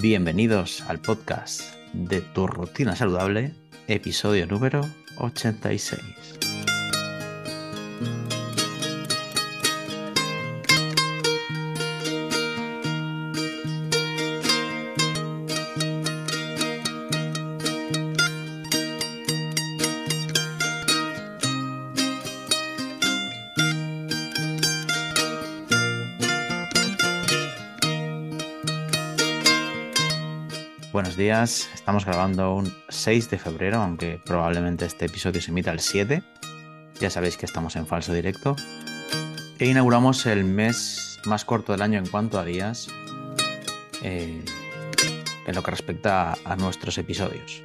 Bienvenidos al podcast de Tu Rutina Saludable, episodio número 86. Días, estamos grabando un 6 de febrero, aunque probablemente este episodio se emita el 7. Ya sabéis que estamos en falso directo. E inauguramos el mes más corto del año en cuanto a días, eh, en lo que respecta a, a nuestros episodios.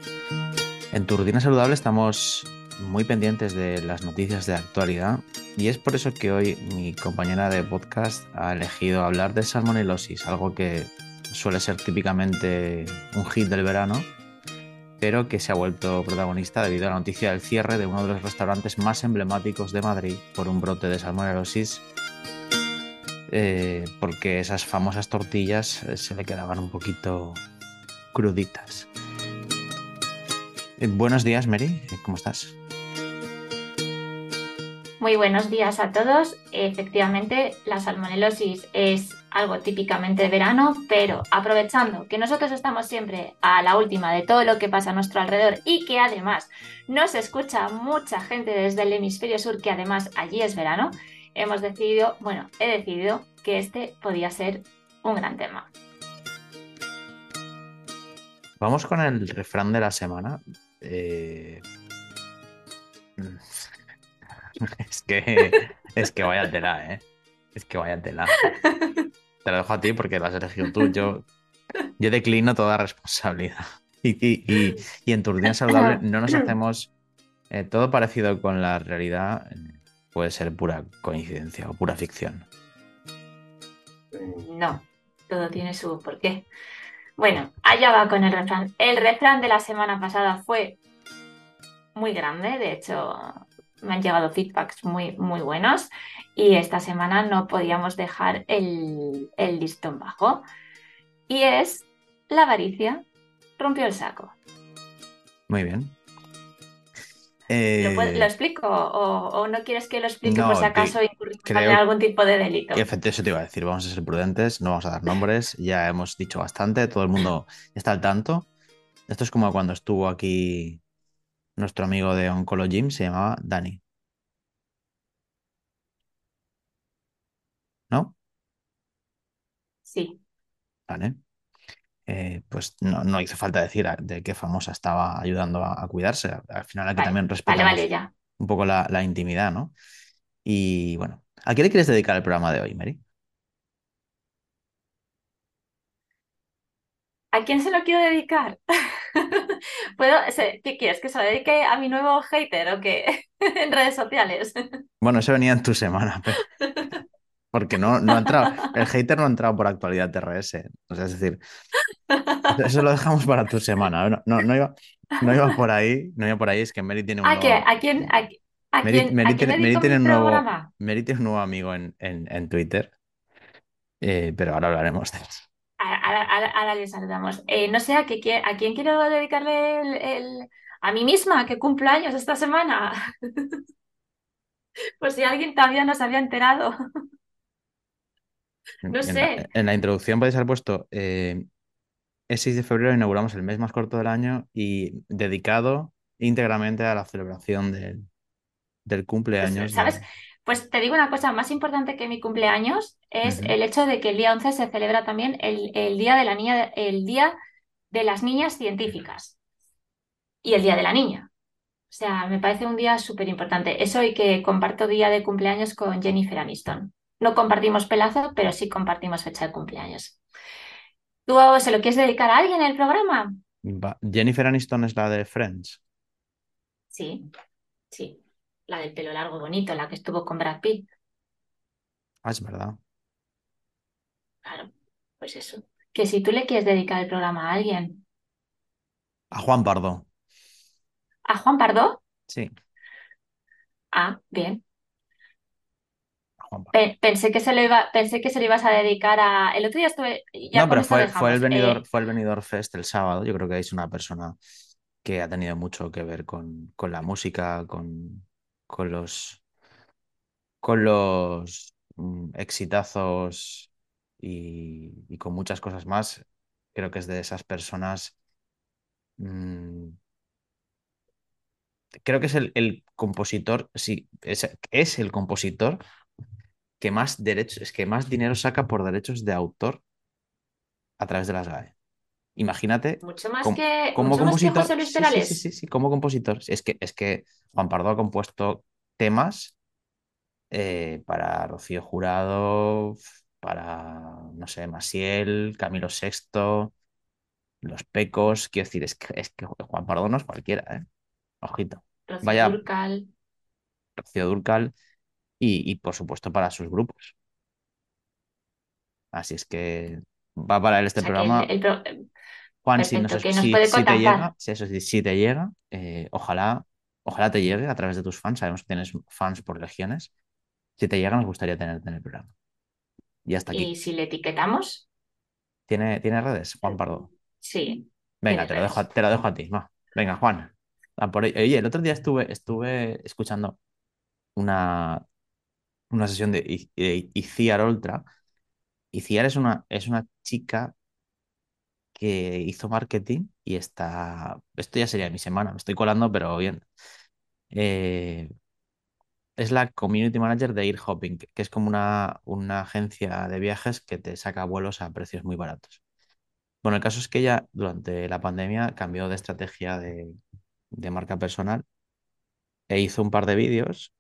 En tu rutina saludable estamos muy pendientes de las noticias de actualidad y es por eso que hoy mi compañera de podcast ha elegido hablar de salmonelosis, algo que suele ser típicamente un hit del verano, pero que se ha vuelto protagonista debido a la noticia del cierre de uno de los restaurantes más emblemáticos de Madrid por un brote de salmonelosis, eh, porque esas famosas tortillas eh, se le quedaban un poquito cruditas. Eh, buenos días, Mary, ¿cómo estás? Muy buenos días a todos. Efectivamente, la salmonelosis es algo típicamente de verano, pero aprovechando que nosotros estamos siempre a la última de todo lo que pasa a nuestro alrededor y que además nos escucha mucha gente desde el hemisferio sur, que además allí es verano, hemos decidido, bueno, he decidido que este podía ser un gran tema. Vamos con el refrán de la semana. Eh... Es que, es que vaya tela, ¿eh? Es que vaya tela. Te lo dejo a ti porque lo has elegido tú. Yo, yo declino toda responsabilidad. Y, y, y, y saludable no nos hacemos eh, todo parecido con la realidad. Puede ser pura coincidencia o pura ficción. No, todo tiene su porqué. Bueno, allá va con el refrán. El refrán de la semana pasada fue muy grande, de hecho me han llegado feedbacks muy, muy buenos y esta semana no podíamos dejar el, el listón bajo. Y es la avaricia rompió el saco. Muy bien. ¿Lo, puedo- lo explico o, o no quieres que lo explique no, por si acaso en algún tipo de delito? Efectivamente, eso te iba a decir. Vamos a ser prudentes, no vamos a dar nombres. Ya hemos dicho bastante, todo el mundo está al tanto. Esto es como cuando estuvo aquí nuestro amigo de Oncologym, se llamaba Dani. ¿No? Sí. Vale. Eh, pues no, no hizo falta decir a- de qué famosa estaba ayudando a, a cuidarse. Al final aquí Vale, también respetamos vale, un poco la, la intimidad, ¿no? Y bueno, ¿a qué le quieres dedicar el programa de hoy, Mary? ¿A quién se lo quiero dedicar? ¿Puedo, ¿Qué quieres? ¿Que se lo dedique a mi nuevo hater o qué? En redes sociales. Bueno, eso venía en tu semana, pero- porque no, no ha entrado, el hater no ha entrado por actualidad TRS. O sea, es decir, eso lo dejamos para tu semana. No, no, no iba, no iba por ahí, no iba por ahí, es que Mary tiene un ¿A qué? nuevo, ¿A quién, a, a Mary, quién, Mary a quién tiene, Mary un nuevo, programa? Mary tiene un nuevo amigo en, en, en Twitter, eh, pero ahora hablaremos de eso. Ahora, ahora- ahora- ahora le saludamos. Eh, no sé a, qué, quie- a quién quiero dedicarle el, el- A mí misma, que cumplo años esta semana. Pues si alguien todavía no se había enterado. No En la, sé. en la introducción podéis haber puesto, eh, el 6 de febrero inauguramos el mes más corto del año y dedicado íntegramente a la celebración del, del Pues, cumpleaños ¿sabes? de... Pues te digo una cosa, más importante que mi cumpleaños es el hecho de que el día 11 se celebra también el, el día de la niña, el día de las niñas científicas y el día de la niña. O sea, me parece un día súper importante. Eso y que comparto día de cumpleaños con Jennifer Aniston. No compartimos pelazo, pero sí compartimos fecha de cumpleaños. ¿Tú se lo quieres dedicar a alguien en el programa? Jennifer Aniston es la de Friends. Sí, sí. La del pelo largo bonito, la que estuvo con Brad Pitt. Ah, es verdad. Claro, pues eso. Que si tú le quieres dedicar el programa a alguien. A Juan Pardo. ¿A Juan Pardo? Sí. Ah, bien. Pensé que se lo iba, pensé que se lo ibas a dedicar a. El otro día estuve. no, pero fue, fue, el venidor, eh, fue el venidor Fest el sábado. Yo creo que es una persona que ha tenido mucho que ver con, con la música, con, con los. con los mm, exitazos y, con muchas cosas más. Creo que es de esas personas. Mm, creo que es el, compositor, sí, es, es el compositor que más derechos, es que más dinero saca por derechos de autor a través de las GAE. Imagínate. Mucho más que, como compositor. sí, sí, sí, sí, como compositor. Es que, es que Juan Pardo ha compuesto temas eh, para Rocío Jurado, para, no sé, Masiel, Camilo VI, Los Pecos. Quiero decir, es que, es que Juan Pardo no es cualquiera, ¿eh? Ojito. Rocío Vaya, Durcal. Rocío Durcal y, por supuesto para sus grupos. Así es que va para él este programa. Juan, si, te llega, si, eso, si te llega, eh, ojalá, ojalá te llegue a través de tus fans. Sabemos que tienes fans por legiones. Si te llega, nos gustaría tenerte en el programa. Y hasta aquí. ¿Y si le etiquetamos? ¿Tiene, ¿tiene redes, Juan Pardo? Sí. Venga, te lo, dejo, te lo dejo a ti. Venga, Juan. Oye, el otro día estuve, estuve escuchando una, una sesión de Iciar Ultra. Iciar es una, es una chica que hizo marketing y está. Esto ya sería mi semana, me estoy colando, pero bien. Eh, es la community manager de Earhopping, que es como una, una agencia de viajes que te saca vuelos a precios muy baratos. Bueno, el caso es que ella durante la pandemia cambió de estrategia de, de marca personal e hizo un par de vídeos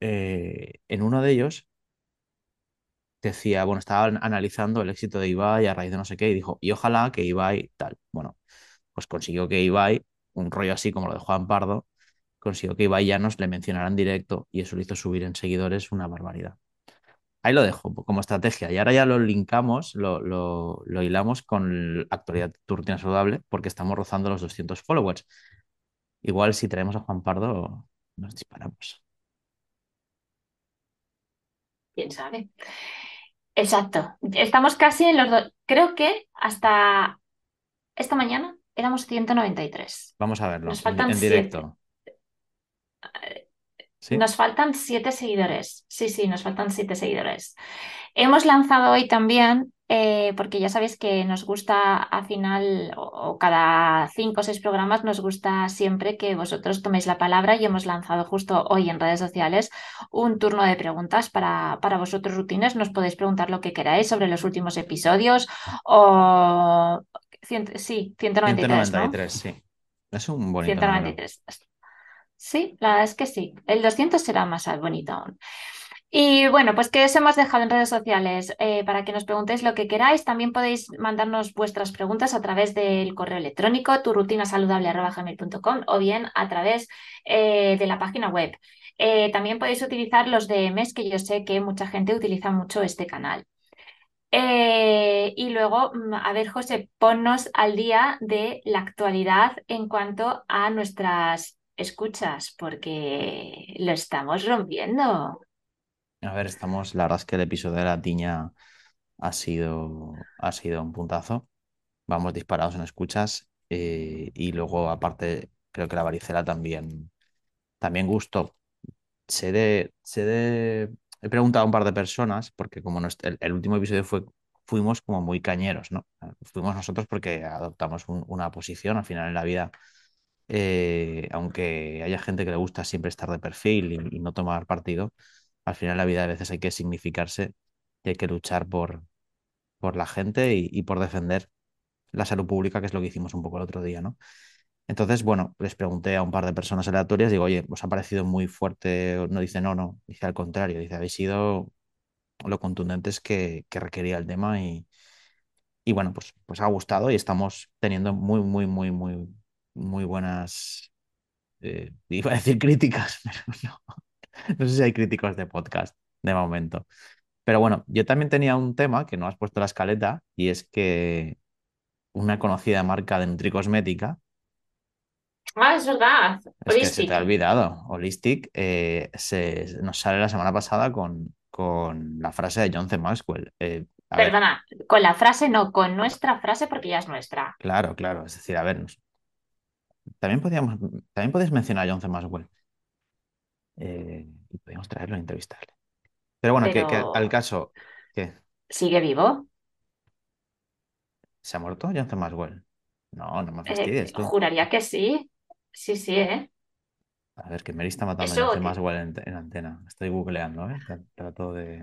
eh, en uno de ellos decía, bueno, estaba analizando el éxito de Ibai a raíz de no sé qué y dijo, y ojalá que Ibai tal. Bueno, pues consiguió que Ibai, un rollo así como lo de Juan Pardo, consiguió que Ibai ya nos le mencionara en directo y eso le hizo subir en seguidores una barbaridad. Ahí lo dejo como estrategia y ahora ya lo linkamos, lo, lo, hilamos con la actualidad de rutina saludable porque estamos rozando los 200 followers. Igual si traemos a Juan Pardo nos disparamos quién sabe. Exacto. Estamos casi en los dos. Creo que hasta esta mañana éramos 193. Vamos a verlo Nos faltan en, directo. Nos faltan siete seguidores. Sí, sí, nos faltan siete seguidores. Hemos lanzado hoy también eh, porque ya sabéis que nos gusta al final, o, cada cinco o seis programas, nos gusta siempre que vosotros toméis la palabra y hemos lanzado justo hoy en redes sociales un turno de preguntas para, para vosotros rutines. Nos podéis preguntar lo que queráis sobre los últimos episodios o... sí, 193. 193, sí. Es un bonito 193. Sí, la verdad es que sí. El 200 será más bonito aún. Y bueno, pues que os hemos dejado en redes sociales eh, para que nos preguntéis lo que queráis. También podéis mandarnos vuestras preguntas a través del correo electrónico turrutinasaludable.com o bien a través eh, de la página web. Eh, también podéis utilizar los DMs, que yo sé que mucha gente utiliza mucho este canal. y luego, mm, a ver, José, ponnos al día de la actualidad en cuanto a nuestras escuchas, porque lo estamos rompiendo. A ver, estamos, la verdad es que el episodio de la tiña ha sido, ha sido un puntazo. Vamos disparados en escuchas eh, y luego aparte creo que la varicela también, también gustó. Sé de, de, he preguntado a un par de personas porque como el, último episodio fue, fuimos como muy cañeros, ¿no? Fuimos nosotros porque adoptamos una posición al final en la vida. Eh, aunque haya gente que le gusta siempre estar de perfil y no tomar partido, al final la vida a veces hay que significarse y hay que luchar por, por la gente y, por defender la salud pública, que es lo que hicimos un poco el otro día, ¿no? Entonces, bueno, les pregunté a un par de personas aleatorias, digo, oye, ¿os ha parecido muy fuerte? No dice, no, no, dice al contrario, dice, habéis sido lo contundentes que, que requería el tema y, y bueno, pues, pues ha gustado y estamos teniendo muy, muy, muy, muy, muy buenas, eh, iba a decir críticas, pero no, no sé si hay críticos de podcast de momento. Pero bueno, yo también tenía un tema que no has puesto la escaleta y es que una conocida marca de nutricosmética, Ah, es verdad. es que se te ha olvidado, Holistic, eh, se, nos sale la semana pasada con, con la frase de John C. Maxwell. Eh, ver, Perdona, con la frase no, con nuestra frase porque ya es nuestra. claro, claro, es decir, a ver, nos- también podíamos, también podéis mencionar a John C. Maxwell eh, y podíamos traerlo a entrevistarle. Pero bueno, que, que al caso, ¿qué? sigue vivo. ¿Se ha muerto John C. Maxwell? No, no me Eh, fastidies tú. juraría que sí. Sí, sí, ¿eh? A ver, que Mary está matando a John Eso C. Maxwell en, en antena. Estoy googleando, ¿eh? Tra- Trato de...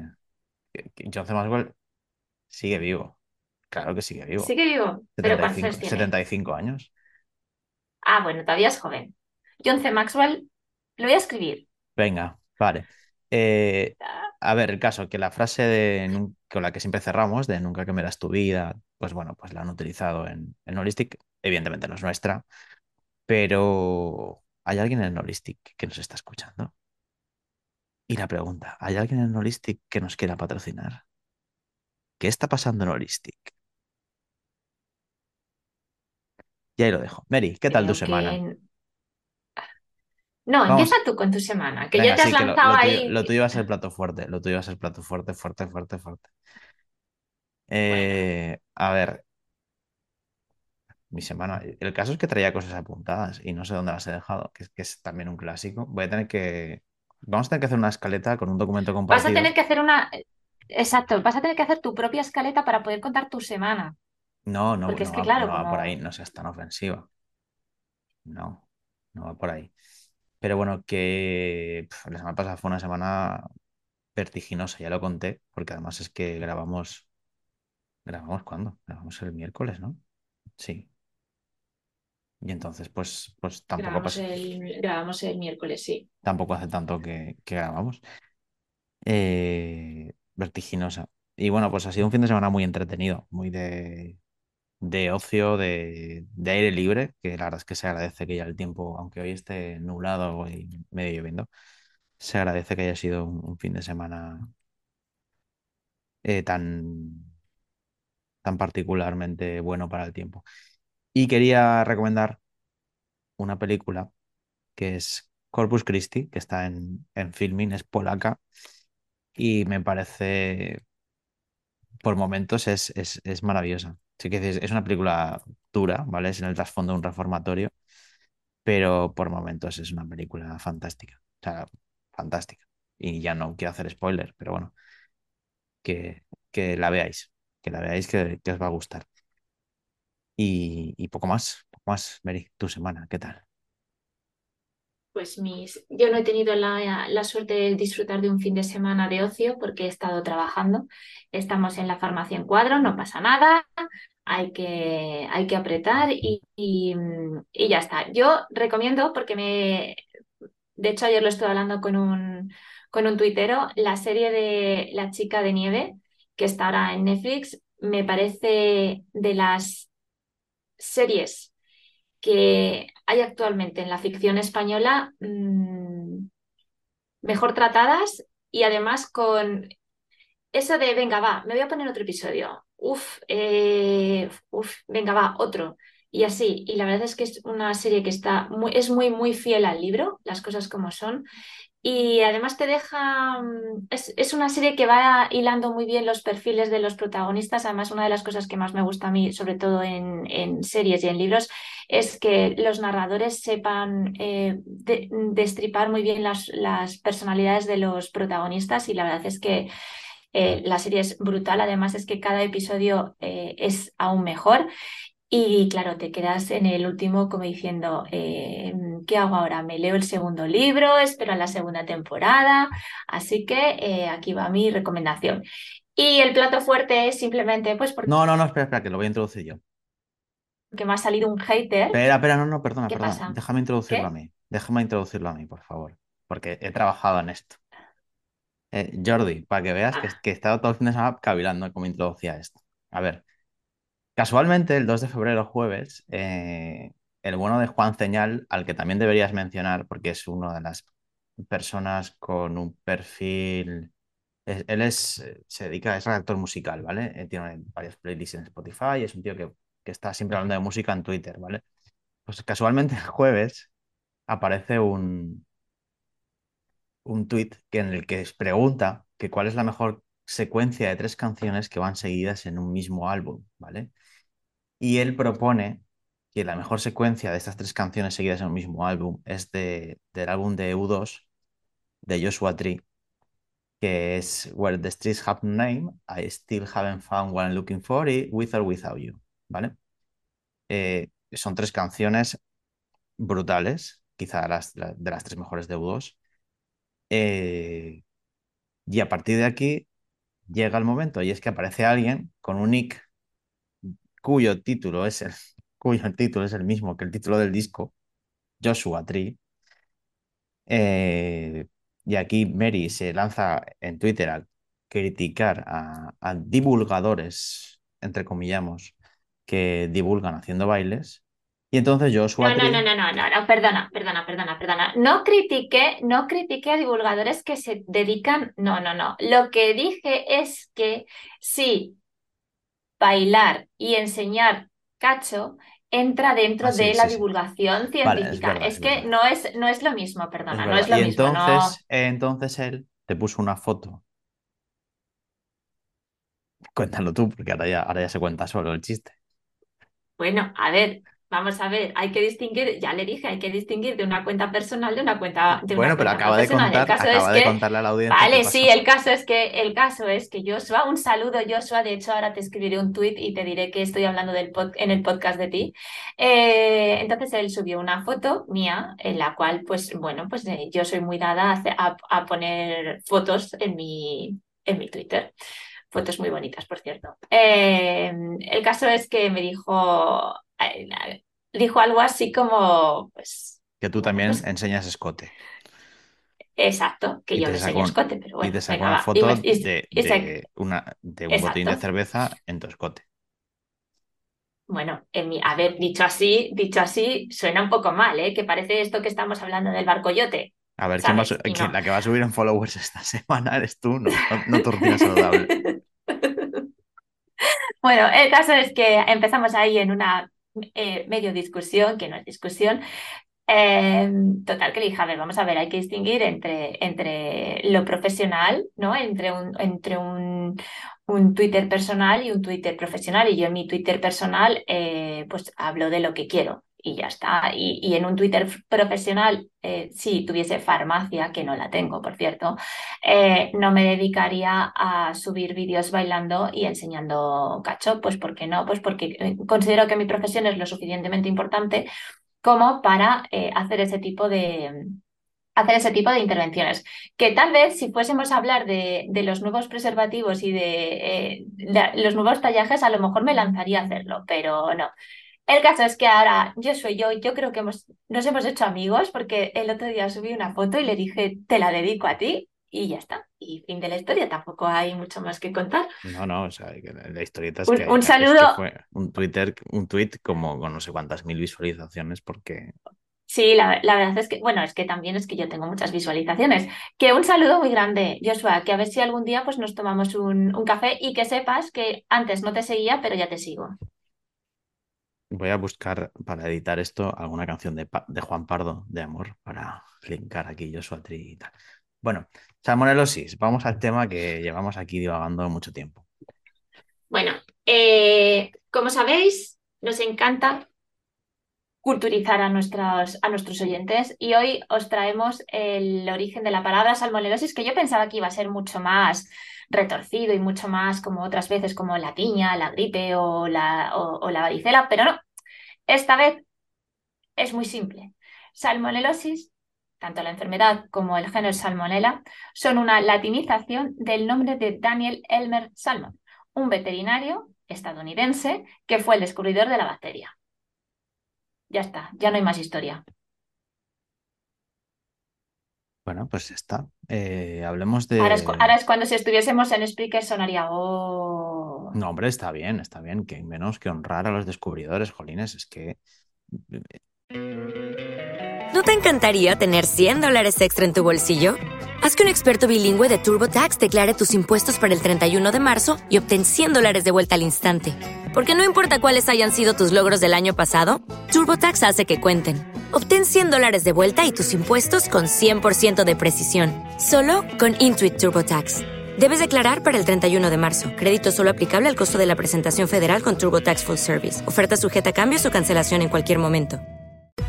John C. Maxwell sigue vivo. Claro que sigue vivo. sigue vivo. ¿Pero cuántos 75, años tiene? 75 años. Ah, bueno, todavía es joven. John C. Maxwell, lo voy a escribir. Venga, vale. Eh, a ver, el caso, que la frase de, con la que siempre cerramos, de nunca quemarás tu vida, pues bueno, pues la han utilizado en, en Holistic. Evidentemente no es nuestra, pero ¿hay alguien en Holistic que nos está escuchando? Y la pregunta, ¿hay alguien en Holistic que nos quiera patrocinar? ¿Qué está pasando en Holistic? Y ahí lo dejo. Mary, ¿qué tal tu semana? que... No, Vamos, empieza tú con tu semana, que venga, ya te has sí, que lo, lanzado tuyo, ahí. lo tuyo va a ser plato fuerte, lo tuyo va a ser plato fuerte, fuerte, fuerte, fuerte. Bueno, Eh, a ver, mi semana. El caso es que traía cosas apuntadas y no sé dónde las he dejado, que es, que es también un clásico. Voy a tener que. Vamos a tener que hacer una escaleta con un documento vas a compartido. tener que hacer una... Exacto, vas a tener que hacer tu propia escaleta para poder contar tu semana. No, no, Porque no es que, va, claro, no va por ahí, no seas tan ofensiva. No, no va por ahí. Pero bueno, que pf, la semana pasada fue una semana vertiginosa, ya lo conté, porque además es que grabamos. ¿Grabamos cuándo? Grabamos el miércoles, ¿no? Sí. Y entonces, pues, pues tampoco Grabamos pasa, el, grabamos el miércoles, sí. tampoco hace tanto que, que grabamos. eh, vertiginosa. Y bueno, pues ha sido un fin de semana muy entretenido, muy de, de ocio, de, de aire libre, que la verdad es que se agradece que ya el tiempo, aunque hoy esté nublado y medio lloviendo, se agradece que haya sido un, fin de semana eh, tan, tan particularmente bueno para el tiempo. Y quería recomendar una película que es Corpus Christi, que está en, en Filmin, es polaca, y me parece por momentos es, es, es maravillosa. Sí que es, una película dura, ¿vale? Es en el trasfondo de un reformatorio, pero por momentos es una película fantástica. O sea, fantástica. Y ya no quiero hacer spoiler, pero bueno, que, que la veáis, que la veáis que, os va a gustar. Y, y poco más, poco más, Mary, tu semana, ¿qué tal? Pues mis, yo no he tenido la, la suerte de disfrutar de un fin de semana de ocio porque he estado trabajando. Estamos en la farmacia en cuadro, no pasa nada, hay que, hay que apretar y, y, y ya está. Yo recomiendo, porque me, de hecho ayer lo estuve hablando con un, con un tuitero, la serie de La chica de nieve, que está ahora en Netflix, me parece de las series que hay actualmente en la ficción española mmm, mejor tratadas y además con eso de, venga, va, me voy a poner otro episodio, uf, eh, uf, venga, va, otro. Y así, y la verdad es que es una serie que está muy, es muy, muy fiel al libro, las cosas como son, y además te deja, es, es, una serie que va hilando muy bien los perfiles de los protagonistas. Además, una de las cosas que más me gusta a mí, sobre todo en, en series y en libros, es que los narradores sepan eh, de, destripar muy bien las, las, personalidades de los protagonistas y la verdad es que eh, la serie es brutal. Además, es que cada episodio eh, es aún mejor. Y claro, te quedas en el último como diciendo, eh, ¿qué hago ahora? ¿Me leo el segundo libro? ¿Espero a la segunda temporada? Así que aquí va mi recomendación. Y el plato fuerte es simplemente, pues porque No, no, no, espera, espera, que lo voy a introducir yo. me ha salido un hater. Espera, espera, no, no, perdona, ¿Qué perdona. pasa? Déjame introducirlo ¿Qué? a mí. Déjame introducirlo a mí, por favor. Porque he trabajado en esto. Eh, Jordi, para que veas que, Ah, que he estado todo el fin de semana cavilando cómo introducía esto. A ver, casualmente el 2 de febrero, jueves, eh, el bueno de Juan Ceñal, al que también deberías mencionar porque es una de las personas con un perfil es- él es, se dedica, es redactor musical, ¿vale? Eh, tiene varias playlists en Spotify, es un tío que, que está siempre hablando de música en Twitter, ¿vale? Pues casualmente el jueves aparece un, un tweet que, en el que pregunta que cuál es la mejor secuencia de tres canciones que van seguidas en un mismo álbum, ¿vale? Y él propone que la mejor secuencia de estas tres canciones seguidas en un mismo álbum es de, del álbum de U2 de Joshua Tree que es Where the Streets Have No Name, I Still Haven't Found What I'm Looking For y With or Without You, ¿vale? Eh, son tres canciones brutales, quizá las, la- de las tres mejores de U2. Eh, y a partir de aquí llega el momento y es que aparece alguien con un nick cuyo título es el, cuyo título es el mismo que el título del disco, Joshua Tree. Eh, y aquí Mary se lanza en Twitter a criticar a, a divulgadores, entre comillamos, que divulgan haciendo bailes. Y entonces Joshua No, no, no, no, no, no, perdona, perdona, perdona, perdona. No critiqué, no critiqué a divulgadores que se dedican, no, no, no. Lo que dije es que sí, bailar y enseñar cacho entra ah, dentro sí, de la sí, divulgación Vale, es científica. verdad, Es que no es, no es lo mismo, es perdona, no verdad. es lo Y mismo, no. entonces, eh, entonces él te puso una foto. Cuéntalo tú, porque ahora ya, ahora ya se cuenta solo el chiste. Bueno, a ver, vamos a ver, hay que distinguir, ya le dije, hay que distinguir de una cuenta personal de una cuenta, de una Bueno, pero cuenta acaba de contar, acaba de que, contarle a la audiencia vale, sí, el caso es que, el caso es que Joshua, un saludo Joshua, de hecho ahora te escribiré un tweet y te diré que estoy hablando del pod- en el podcast de ti. Eh, entonces él subió una foto mía en la cual, pues bueno, pues eh, yo soy muy dada a, a- poner fotos en mi, en mi Twitter. Fotos muy bonitas, por cierto. Eh, el caso es que me dijo, dijo algo así como, pues, Que tú bueno, también pues enseñas escote. exacto, que yo no enseño escote, pero y te bueno, sacó una. Y foto y- de, y se- de, una, de un botín de cerveza en tu escote. Bueno, en mi, a ver, dicho así, dicho así, suena un poco mal, ¿eh? Que parece esto que estamos hablando del barcoyote, A ver, ¿quién va a su- ¿sabes? Y quién- no. la que va a subir en followers esta semana eres tú, no, no, no saludable. Bueno, el caso es que empezamos ahí en una eh, medio discusión, que no es discusión. Eh, total, que le dije, a ver, vamos a ver, hay que distinguir entre, entre lo profesional, ¿no? Entre un, entre un, un Twitter personal y un Twitter profesional. Y yo en mi Twitter personal, eh, pues hablo de lo que quiero y ya está. Y, y en un Twitter profesional, eh, si tuviese farmacia, que no la tengo, por cierto, eh, no me dedicaría a subir vídeos bailando y enseñando cacho. Pues ¿por qué no? Pues porque eh, considero que mi profesión es lo suficientemente importante como para hacer ese tipo de hacer ese tipo de intervenciones. Que tal vez si fuésemos a hablar de, de los nuevos preservativos y de, de los nuevos tallajes, a lo mejor me lanzaría a hacerlo, pero no. El caso es que ahora yo soy yo, yo creo que hemos, nos hemos hecho amigos porque el otro día subí una foto y le dije, te la dedico a ti y ya está. Y fin de la historia, tampoco hay mucho más que contar. No, no, o sea, la, historieta es Un, que, un es que saludo fue un Twitter, un tweet como con no sé cuántas mil visualizaciones porque Sí, la, la verdad es que, bueno, es que también es que yo tengo muchas visualizaciones. Que un saludo muy grande, Joshua, que a ver si algún día pues nos tomamos un, un café y que sepas que antes no te seguía, pero ya te sigo. Voy a buscar para editar esto alguna canción de, Juan Pardo de amor para linkar aquí Joshua Tree y tal. Bueno, salmonelosis, vamos al tema que llevamos aquí divagando mucho tiempo. Bueno, eh, como sabéis, nos encanta culturizar a nuestros, a nuestros oyentes y hoy os traemos el origen de la palabra salmonelosis, que yo pensaba que iba a ser mucho más retorcido y mucho más como otras veces, como la tiña, la gripe o la, o la varicela, pero no, esta vez es muy simple. Salmonelosis, tanto la enfermedad como el género Salmonella, son una latinización del nombre de Daniel Elmer Salmon, un veterinario estadounidense que fue el descubridor de la bacteria. Ya está, ya no hay más historia. Bueno, pues ya está. Eh, hablemos de... Ahora es, ahora es, cuando si estuviésemos en Spreaker sonaría... Oh. No, hombre, está bien, está bien. Que menos que honrar a los descubridores, Jolines. Es que... ¿No te encantaría tener 100 dólares extra en tu bolsillo? Haz que un experto bilingüe de TurboTax declare tus impuestos para el 31 de marzo y obtén 100 dólares de vuelta al instante. Porque no importa cuáles hayan sido tus logros del año pasado, TurboTax hace que cuenten. Obtén 100 dólares de vuelta y tus impuestos con 100% de precisión, solo con Intuit TurboTax. Debes declarar para el 31 de marzo. Crédito solo aplicable al costo de la presentación federal con TurboTax Full Service. Oferta sujeta a cambios o cancelación en cualquier momento.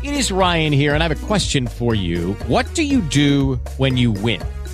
It is Ryan here, and I have a question for you. What do you do when you win?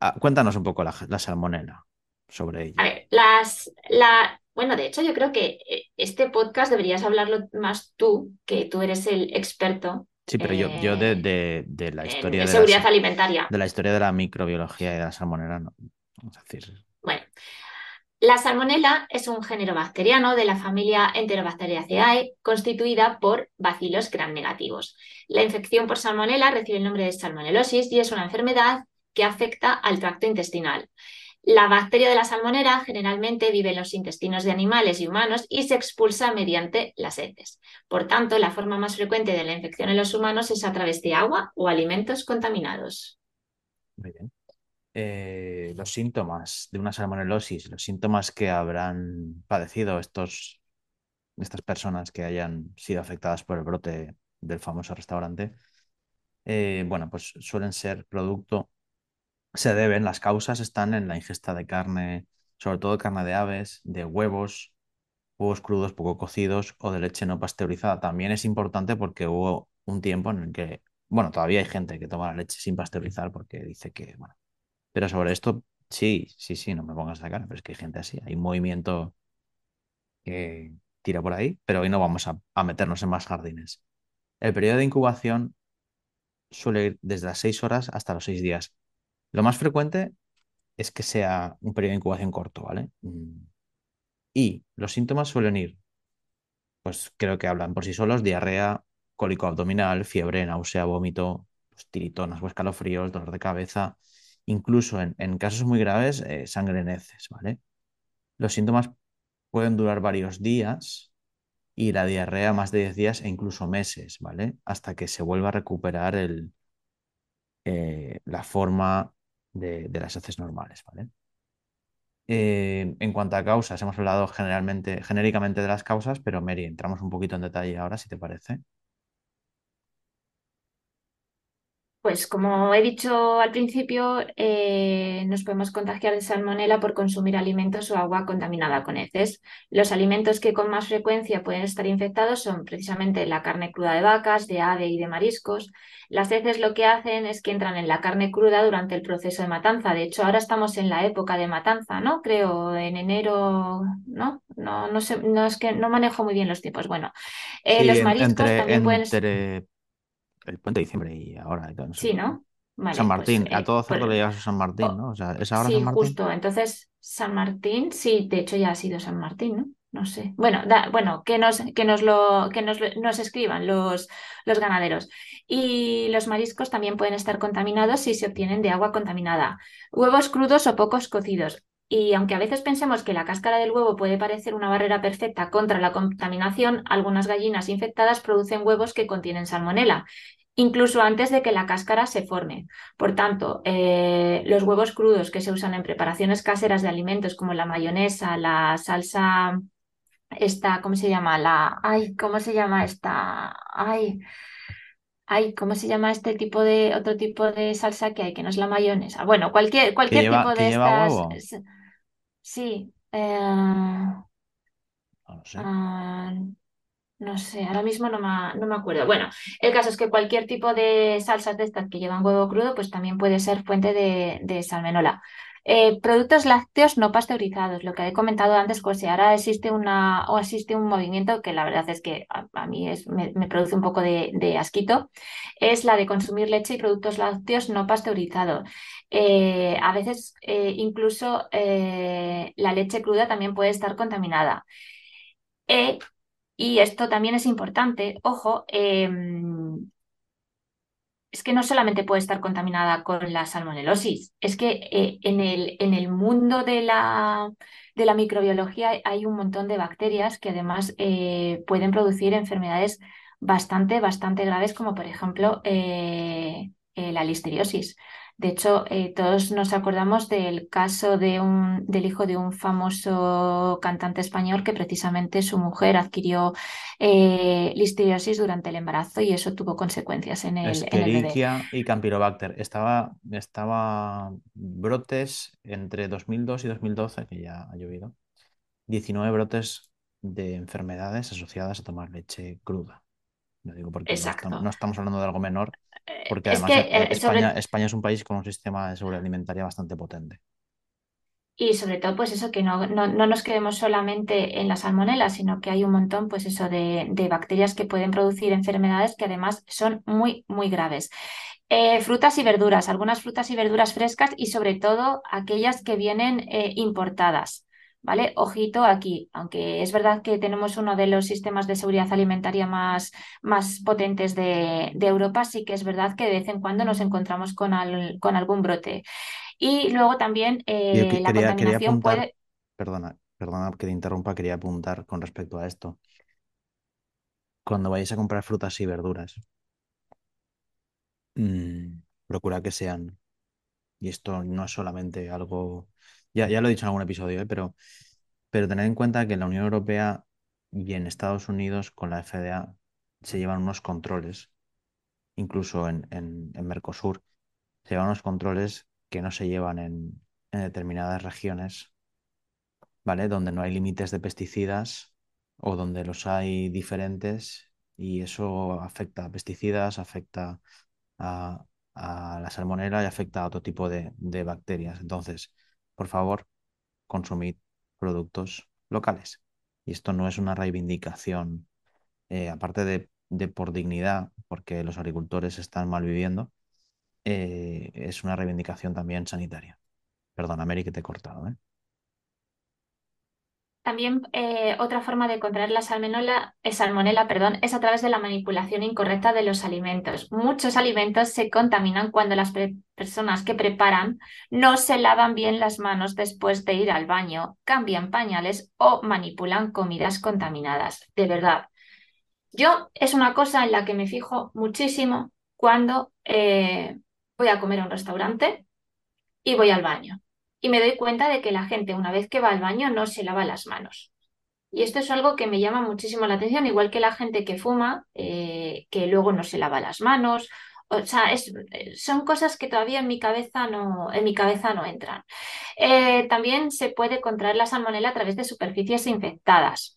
ah, cuéntanos un poco la, la salmonela sobre ella. a ver, las, la, bueno, de hecho yo creo que eh, este podcast deberías hablarlo más tú, que tú eres el experto Sí, pero yo, yo de, eh, de- de la historia de, seguridad la, alimentaria. de la historia de la microbiología y de la salmonela, no. Vamos a decir, Bueno, la salmonela es un género bacteriano de la familia Enterobacteriaceae constituida por bacilos gram negativos. La infección por salmonela recibe el nombre de salmonelosis y es una enfermedad que afecta al tracto intestinal. La bacteria de la salmonela generalmente vive en los intestinos de animales y humanos y se expulsa mediante las heces. Por tanto, la forma más frecuente de la infección en los humanos es a través de agua o alimentos contaminados. muy bien. Eh, los síntomas de una salmonelosis, los síntomas que habrán padecido estos, estas personas que hayan sido afectadas por el brote del famoso restaurante, eh, bueno, pues suelen ser producto, se deben, las causas están en la ingesta de carne, sobre todo carne de aves, de huevos, huevos crudos poco cocidos o de leche no pasteurizada. También es importante porque hubo un tiempo en el que, bueno, todavía hay gente que toma la leche sin pasteurizar porque dice que, bueno, pero sobre esto, sí, sí, sí, no me pongas la cara, pero es que hay gente así, hay movimiento que tira por ahí, pero hoy no vamos a, a meternos en más jardines. El periodo de incubación suele ir desde las 6 horas hasta los 6 días. Lo más frecuente es que sea un periodo de incubación corto, ¿vale? Mm. Y los síntomas suelen ir, pues creo que hablan por sí solos, diarrea, cólico abdominal, fiebre, náusea, vómito, pues, tiritonas o escalofríos, dolor de cabeza, incluso en, casos muy graves, eh, sangre en heces, ¿vale? Los síntomas pueden durar varios días y la diarrea más de 10 días e incluso meses, ¿vale? Hasta que se vuelva a recuperar el, eh, la forma de, las heces normales, ¿vale? Eh, en cuanto a causas, hemos hablado generalmente, genéricamente de las causas, pero Mary, entramos un poquito en detalle ahora, si te parece. Pues como he dicho al principio, eh, nos podemos contagiar de salmonela por consumir alimentos o agua contaminada con heces. Los alimentos que con más frecuencia pueden estar infectados son precisamente la carne cruda de vacas, de ave y de mariscos. Las heces lo que hacen es que entran en la carne cruda durante el proceso de matanza. De hecho, ahora estamos en la época de matanza, ¿no? Creo en enero, ¿no? No, no sé, no es que no manejo muy bien los tiempos. Bueno, eh, Sí, los mariscos entre, también pueden entre el puente de diciembre y ahora. sé. Sí, ¿no? Vale, San pues, Martín, a eh, todo cerdo pues- le lleva su San Martín, ¿no? O sea, ¿es ahora Sí, San Martín? justo. Entonces, San Martín, sí, de hecho ya ha sido San Martín, ¿no? No sé. Bueno, da- bueno, que nos, que nos lo, que nos, nos escriban los, los ganaderos. Y los mariscos también pueden estar contaminados si se obtienen de agua contaminada. Huevos crudos o pocos cocidos. Y aunque a veces pensemos que la cáscara del huevo puede parecer una barrera perfecta contra la contaminación, algunas gallinas infectadas producen huevos que contienen salmonela, incluso antes de que la cáscara se forme. Por tanto, eh, los huevos crudos que se usan en preparaciones caseras de alimentos como la mayonesa, la salsa, esta, ¿cómo se llama? La, ay, ¿cómo se llama esta? Ay, ay, ¿cómo se llama este tipo de, otro tipo de salsa que hay, que no es la mayonesa? Bueno, cualquier, cualquier lleva- tipo de estas. huevo? Sí. eh, No sé. No sé, ahora mismo no me, no me acuerdo. Bueno, el caso es que cualquier tipo de salsas de estas que llevan huevo crudo, pues también puede ser fuente de, de salmonela. Eh, productos lácteos no pasteurizados, lo que he comentado antes, pues si ahora existe una o existe un movimiento que la verdad es que a, mí es, me, produce un poco de, asquito, es la de consumir leche y productos lácteos no pasteurizados. Eh, a veces eh, incluso la leche cruda también puede estar contaminada. Y esto también es importante, ojo, em, es que no solamente puede estar contaminada con la salmonelosis, es que eh, en, el, en, el, mundo de la, de la, microbiología hay un montón de bacterias que además eh, pueden producir enfermedades bastante, bastante graves, como por ejemplo eh, la listeriosis. De hecho, eh, todos nos acordamos del caso de un, del hijo de un famoso cantante español que precisamente su mujer adquirió eh, listeriosis durante el embarazo y eso tuvo consecuencias en el, Escherichia en el bebé. y Campylobacter. Estaba, estaba brotes entre 2002 y 2012, que ya ha llovido, 19 brotes de enfermedades asociadas a tomar leche cruda. Lo digo porque no estamos, no estamos, hablando de algo menor, porque además es que, eh, España, sobre... España, es un país con un sistema de seguridad alimentaria bastante potente. Y sobre todo, pues eso, que no, no, no nos quedemos solamente en la salmonela, sino que hay un montón, pues eso, de, de bacterias que pueden producir enfermedades que además son muy, muy graves. Eh, frutas y verduras, algunas frutas y verduras frescas y sobre todo aquellas que vienen eh, importadas. ¿Vale? Ojito aquí, aunque es verdad que tenemos uno de los sistemas de seguridad alimentaria más, más potentes de, de, Europa, sí que es verdad que de vez en cuando nos encontramos con, al, con algún brote. Y luego también eh, que, la quería, contaminación quería apuntar, puede... Perdona, perdona que te interrumpa, quería apuntar con respecto a esto. Cuando vayáis a comprar frutas y verduras, mmm, procura que sean, y esto no es solamente algo, ya, ya lo he dicho en algún episodio, ¿eh? pero, pero tened en cuenta que en la Unión Europea y en Estados Unidos con la FDA se llevan unos controles, incluso en, en, en Mercosur, se llevan unos controles que no se llevan en, en determinadas regiones, ¿vale? Donde no hay límites de pesticidas o donde los hay diferentes y eso afecta a pesticidas, afecta a, a la salmonela y afecta a otro tipo de, de, bacterias. Entonces, por favor, consumid productos locales. Y esto no es una reivindicación, eh, aparte de, por dignidad, porque los agricultores están mal viviendo, eh, es una reivindicación también sanitaria. Perdona, Mary, que te he cortado. ¿eh? También eh, otra forma de contraer la salmonela, eh, salmonela perdón, es a través de la manipulación incorrecta de los alimentos. Muchos alimentos se contaminan cuando las personas que preparan no se lavan bien las manos después de ir al baño, cambian pañales o manipulan comidas contaminadas. De verdad. Yo es una cosa en la que me fijo muchísimo cuando eh, voy a comer a un restaurante y voy al baño y me doy cuenta de que la gente una vez que va al baño no se lava las manos. Y esto es algo que me llama muchísimo la atención, igual que la gente que fuma, eh, que luego no se lava las manos. O sea, es, son cosas que todavía en mi cabeza no, en mi cabeza no entran. Eh, también se puede contraer la salmonela a través de superficies infectadas.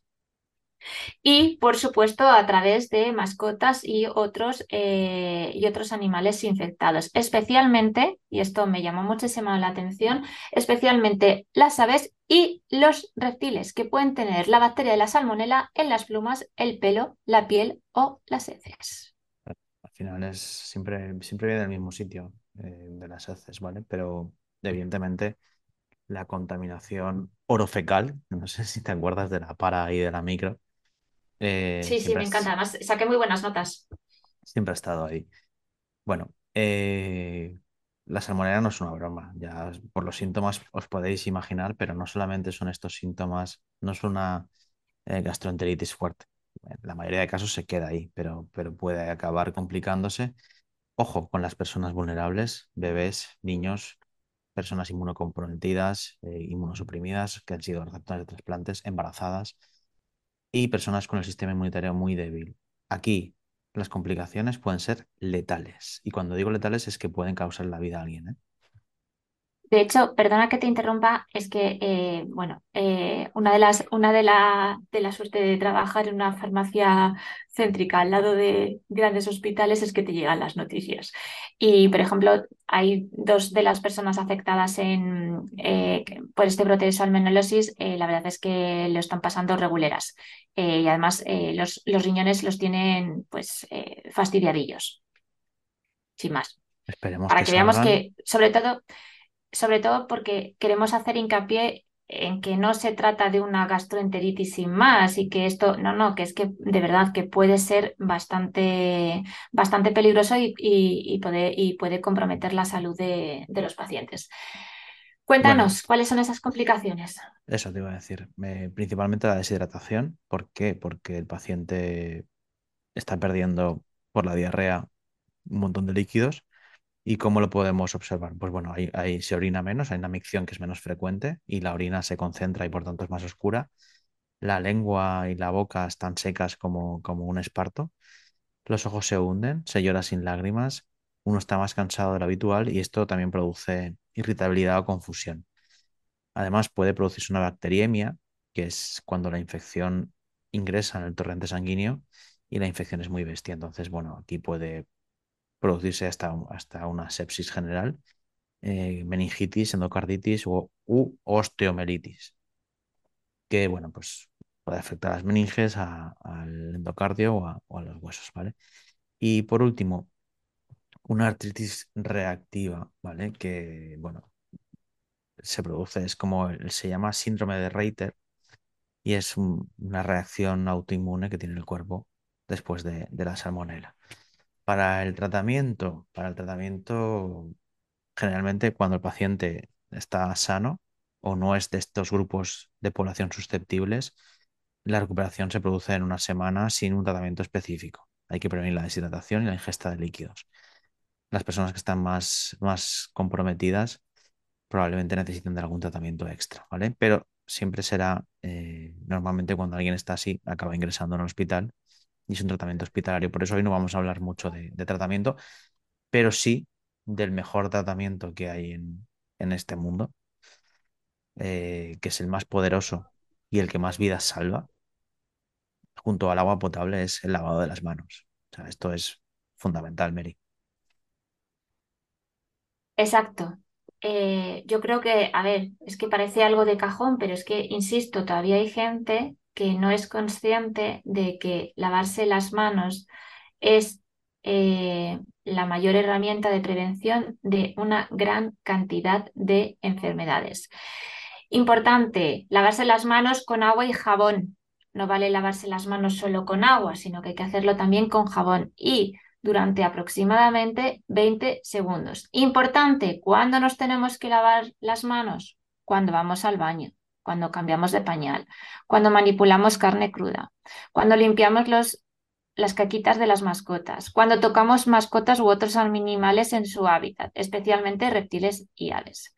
Y, por supuesto, a través de mascotas y otros, eh, y otros animales infectados. Especialmente, y esto me llamó muchísimo la atención, especialmente las aves y los reptiles que pueden tener la bacteria de la salmonela en las plumas, el pelo, la piel o las heces. Al final es siempre, siempre viene del mismo sitio eh, de las heces, ¿vale? Pero evidentemente la contaminación orofecal, no sé si te acuerdas de la para y de la micro, eh, sí, sí, me encanta. Además, saqué muy buenas notas. Siempre ha estado ahí. Bueno, eh, la salmonela no es una broma. Ya por los síntomas os podéis imaginar, pero no solamente son estos síntomas, no es una eh, gastroenteritis fuerte. En la mayoría de casos se queda ahí, pero, pero puede acabar complicándose. Ojo con las personas vulnerables, bebés, niños, personas inmunocomprometidas, inmunosuprimidas, que han sido receptores de trasplantes, embarazadas y personas con el sistema inmunitario muy débil. Aquí las complicaciones pueden ser letales. Y cuando digo letales es que pueden causar la vida a alguien. ¿eh? De hecho, perdona que te interrumpa, es que, eh, bueno, eh, una de las, una de la, de la suerte de trabajar en una farmacia céntrica al lado de grandes hospitales es que te llegan las noticias. Y, por ejemplo, hay dos de las personas afectadas en, eh, por este brote de salmonelosis, la verdad es que lo están pasando reguleras. y además, los, los, riñones los tienen, pues, fastidiadillos. Sin más. Esperemos Para que, que veamos que, sobre todo sobre todo porque queremos hacer hincapié en que no se trata de una gastroenteritis sin más y que esto, no, no, que es que de verdad que puede ser bastante, bastante peligroso y, y, y puede, y puede comprometer la salud de, de los pacientes. Cuéntanos, ¿cuáles son esas complicaciones? Eso te iba a decir. Eh, principalmente la deshidratación. ¿Por qué? Porque el paciente está perdiendo por la diarrea un montón de líquidos. ¿Y cómo lo podemos observar? Pues bueno, ahí, se orina menos, hay una micción que es menos frecuente y la orina se concentra y por tanto es más oscura. La lengua y la boca están secas como, como un esparto. Los ojos se hunden, se llora sin lágrimas, uno está más cansado de lo habitual y esto también produce irritabilidad o confusión. Además, puede producirse una bacteriemia, que es cuando la infección ingresa en el torrente sanguíneo y la infección es muy bestia. Entonces, bueno, aquí puede producirse hasta, hasta una sepsis general, eh, meningitis, endocarditis o, u osteomelitis, que, bueno, pues puede afectar a las meninges, al endocardio o a, los huesos, ¿vale? Y por último, una artritis reactiva, ¿vale? Que, bueno, se produce, es como, se llama síndrome de Reiter y es un- una reacción autoinmune que tiene el cuerpo después de, de la salmonela. Para el tratamiento, para el tratamiento, generalmente cuando el paciente está sano o no es de estos grupos de población susceptibles, la recuperación se produce en una semana sin un tratamiento específico. Hay que prevenir la deshidratación y la ingesta de líquidos. Las personas que están más, más comprometidas probablemente necesiten de algún tratamiento extra, ¿vale? Pero siempre será, eh, normalmente cuando alguien está así, acaba ingresando en el hospital y es un tratamiento hospitalario. Por eso hoy no vamos a hablar mucho de, tratamiento, pero sí del mejor tratamiento que hay en, en este mundo, eh, que es el más poderoso y el que más vidas salva, junto al agua potable, es el lavado de las manos. O sea, esto es fundamental, Mary. Exacto. Eh, yo creo que, a ver, es que parece algo de cajón, pero es que, insisto, todavía hay gente que no es consciente de que lavarse las manos es eh, la mayor herramienta de prevención de una gran cantidad de enfermedades. Importante, lavarse las manos con agua y jabón. No vale lavarse las manos solo con agua, sino que hay que hacerlo también con jabón y durante aproximadamente 20 segundos. Importante, ¿cuándo nos tenemos que lavar las manos? Cuando vamos al baño, cuando cambiamos de pañal, cuando manipulamos carne cruda, cuando limpiamos las caquitas de las mascotas, cuando tocamos mascotas u otros animales en su hábitat, especialmente reptiles y aves.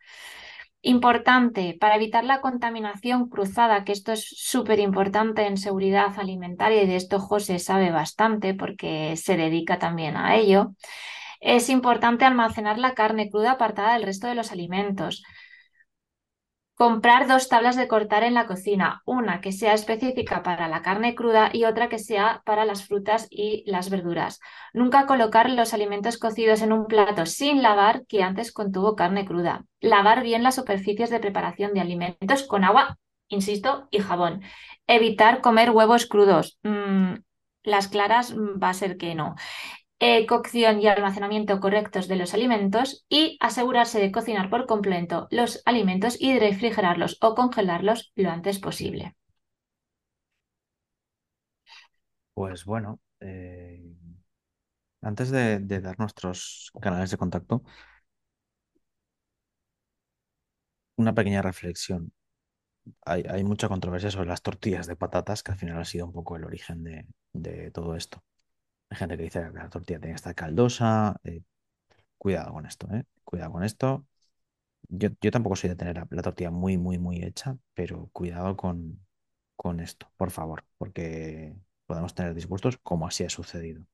Importante para evitar la contaminación cruzada, que esto es súper importante en seguridad alimentaria y de esto José sabe bastante porque se dedica también a ello. Es importante almacenar la carne cruda apartada del resto de los alimentos. Comprar dos tablas de cortar en la cocina, una que sea específica para la carne cruda y otra que sea para las frutas y las verduras. Nunca colocar los alimentos cocidos en un plato sin lavar que antes contuvo carne cruda. Lavar bien las superficies de preparación de alimentos con agua, insisto, y jabón. Evitar comer huevos crudos. Mm, las claras va a ser que no eh, cocción y almacenamiento correctos de los alimentos y asegurarse de cocinar por completo los alimentos y de refrigerarlos o congelarlos lo antes posible. Pues bueno, eh, antes de, de dar nuestros canales de contacto, una pequeña reflexión. Hay, hay mucha controversia sobre las tortillas de patatas, que al final ha sido un poco el origen de, de todo esto. Hay gente que dice que la tortilla tiene que estar caldosa. eh, cuidado con esto, ¿eh? Cuidado con esto. Yo, yo tampoco soy de tener la, la tortilla muy, muy, muy hecha, pero cuidado con, con esto, por favor, porque podemos tener disgustos como así ha sucedido.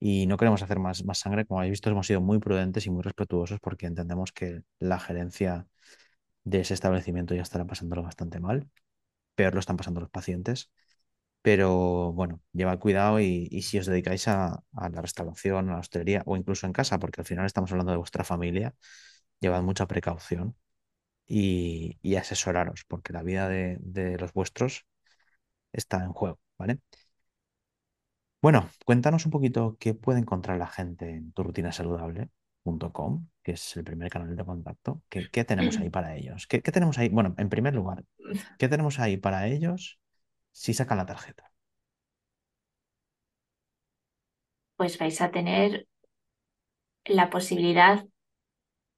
Y no queremos hacer más, más sangre. Como habéis visto, hemos sido muy prudentes y muy respetuosos porque entendemos que la gerencia de ese establecimiento ya estará pasándolo bastante mal. Peor lo están pasando los pacientes. Pero bueno, llevad cuidado y, y si os dedicáis a, a la restauración, a la hostelería o incluso en casa, porque al final estamos hablando de vuestra familia, llevad mucha precaución y, y asesoraros, porque la vida de, de los vuestros está en juego, ¿vale? Bueno, cuéntanos un poquito qué puede encontrar la gente en turrutinasaludable.com, que es el primer canal de contacto. ¿Qué, qué tenemos ahí para ellos? ¿Qué, qué tenemos ahí? Bueno, en primer lugar, ¿qué tenemos ahí para ellos si sacan la tarjeta? Pues vais a tener la posibilidad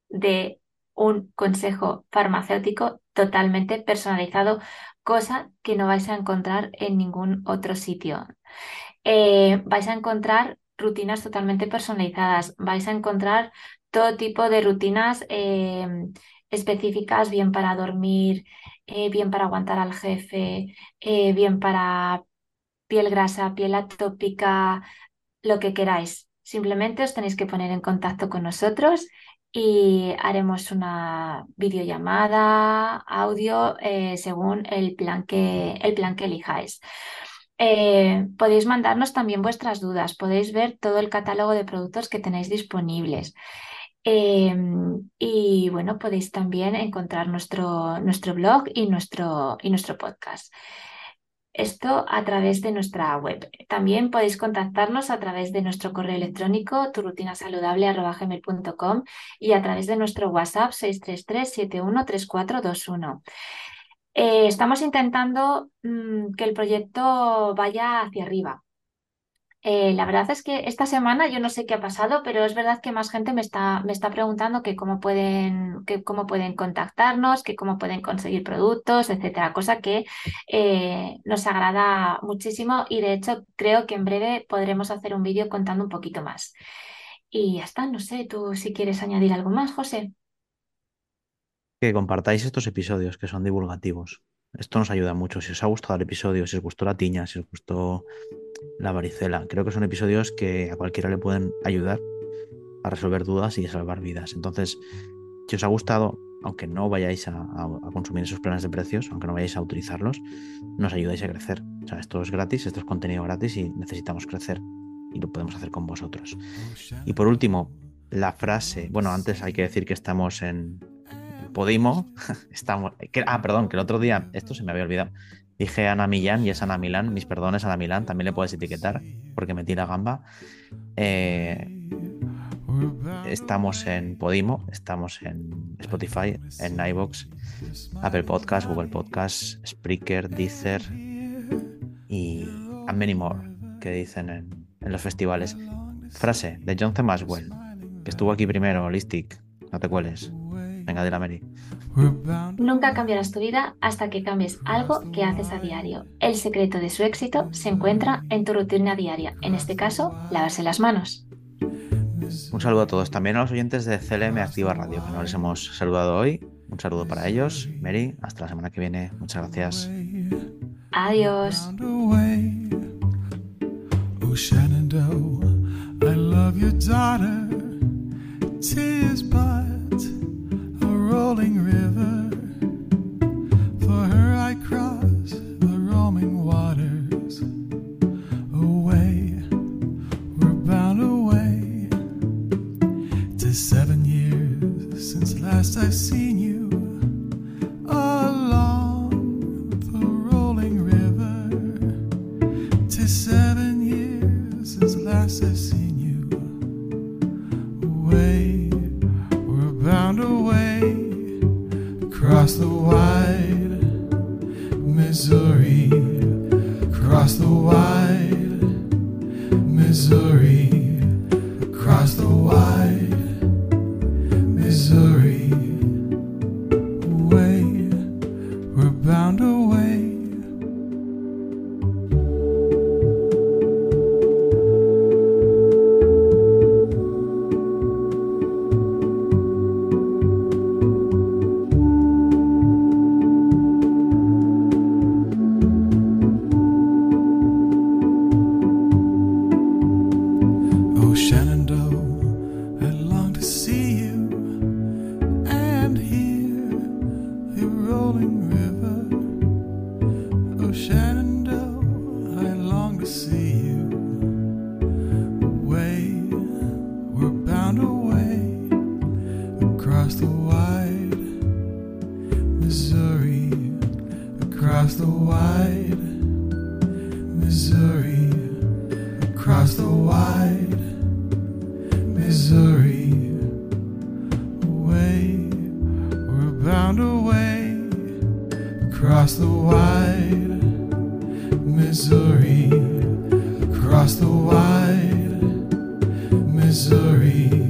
de un consejo farmacéutico totalmente personalizado, cosa que no vais a encontrar en ningún otro sitio. Eh, vais a encontrar rutinas totalmente personalizadas, vais a encontrar todo tipo de rutinas eh, específicas, bien para dormir, eh, bien para aguantar al jefe, eh, bien para piel grasa, piel atópica, lo que queráis. Simplemente os tenéis que poner en contacto con nosotros y haremos una videollamada, audio, eh, según el plan que, el plan que elijáis. Podéis mandarnos también vuestras dudas, podéis ver todo el catálogo de productos que tenéis disponibles. Eh, y bueno, podéis también encontrar nuestro, nuestro blog y nuestro, y nuestro podcast. Esto a través de nuestra web. También podéis contactarnos a través de nuestro correo electrónico turrutinasaludable.com y a través de nuestro WhatsApp 633-713421. Eh, estamos intentando mm, que el proyecto vaya hacia arriba. Eh, la verdad es que esta semana yo no sé qué ha pasado, pero es verdad que más gente me está, me está preguntando que cómo pueden, que cómo pueden contactarnos, que cómo pueden conseguir productos, etcétera, cosa que eh, nos agrada muchísimo y de hecho creo que en breve podremos hacer un vídeo contando un poquito más. Y ya está, no sé, tú si quieres añadir algo más, José. Que compartáis estos episodios que son divulgativos. Esto nos ayuda mucho. Si os ha gustado el episodio, si os gustó la tiña, si os gustó la varicela, creo que son episodios que a cualquiera le pueden ayudar a resolver dudas y a salvar vidas. Entonces, si os ha gustado, aunque no vayáis a, a- a consumir esos planes de precios, aunque no vayáis a utilizarlos, nos ayudáis a crecer. O sea, esto es gratis, esto es contenido gratis y necesitamos crecer. Y lo podemos hacer con vosotros. Y por último, la frase. Bueno, antes hay que decir que estamos en Podimo. Estamos. que- ah, perdón, que el otro día, esto se me había olvidado. Dije Ana Millán y es Ana Milán. Mis perdones, Ana Milán. También le puedes etiquetar porque metí la gamba. Eh, estamos en Podimo, estamos en Spotify, en iBox, Apple Podcast, Google Podcast, Spreaker, Deezer y many more que dicen en, los festivales. Frase de John C. Maxwell, que estuvo aquí primero, Listic, no te cueles. Venga, de la Mary. Nunca cambiarás tu vida hasta que cambies algo que haces a diario. El secreto de su éxito se encuentra en tu rutina diaria, en este caso, lavarse las manos. Un saludo a todos, también a los oyentes de CLM Activa Radio, que no les hemos saludado hoy. Un saludo para ellos. Mary, hasta la semana que viene. Muchas gracias. Adiós. Oh, Shenandoah, I love your daughter. But a rolling river. For her I cross the roaming waters. Away, we're bound away. Tis seven years since last I've seen you along the rolling river. Tis seven years since last I've seen you. Away, we're bound away across the wide Missouri, across the wide Missouri, across the wide across the wide Missouri, across the wide Missouri,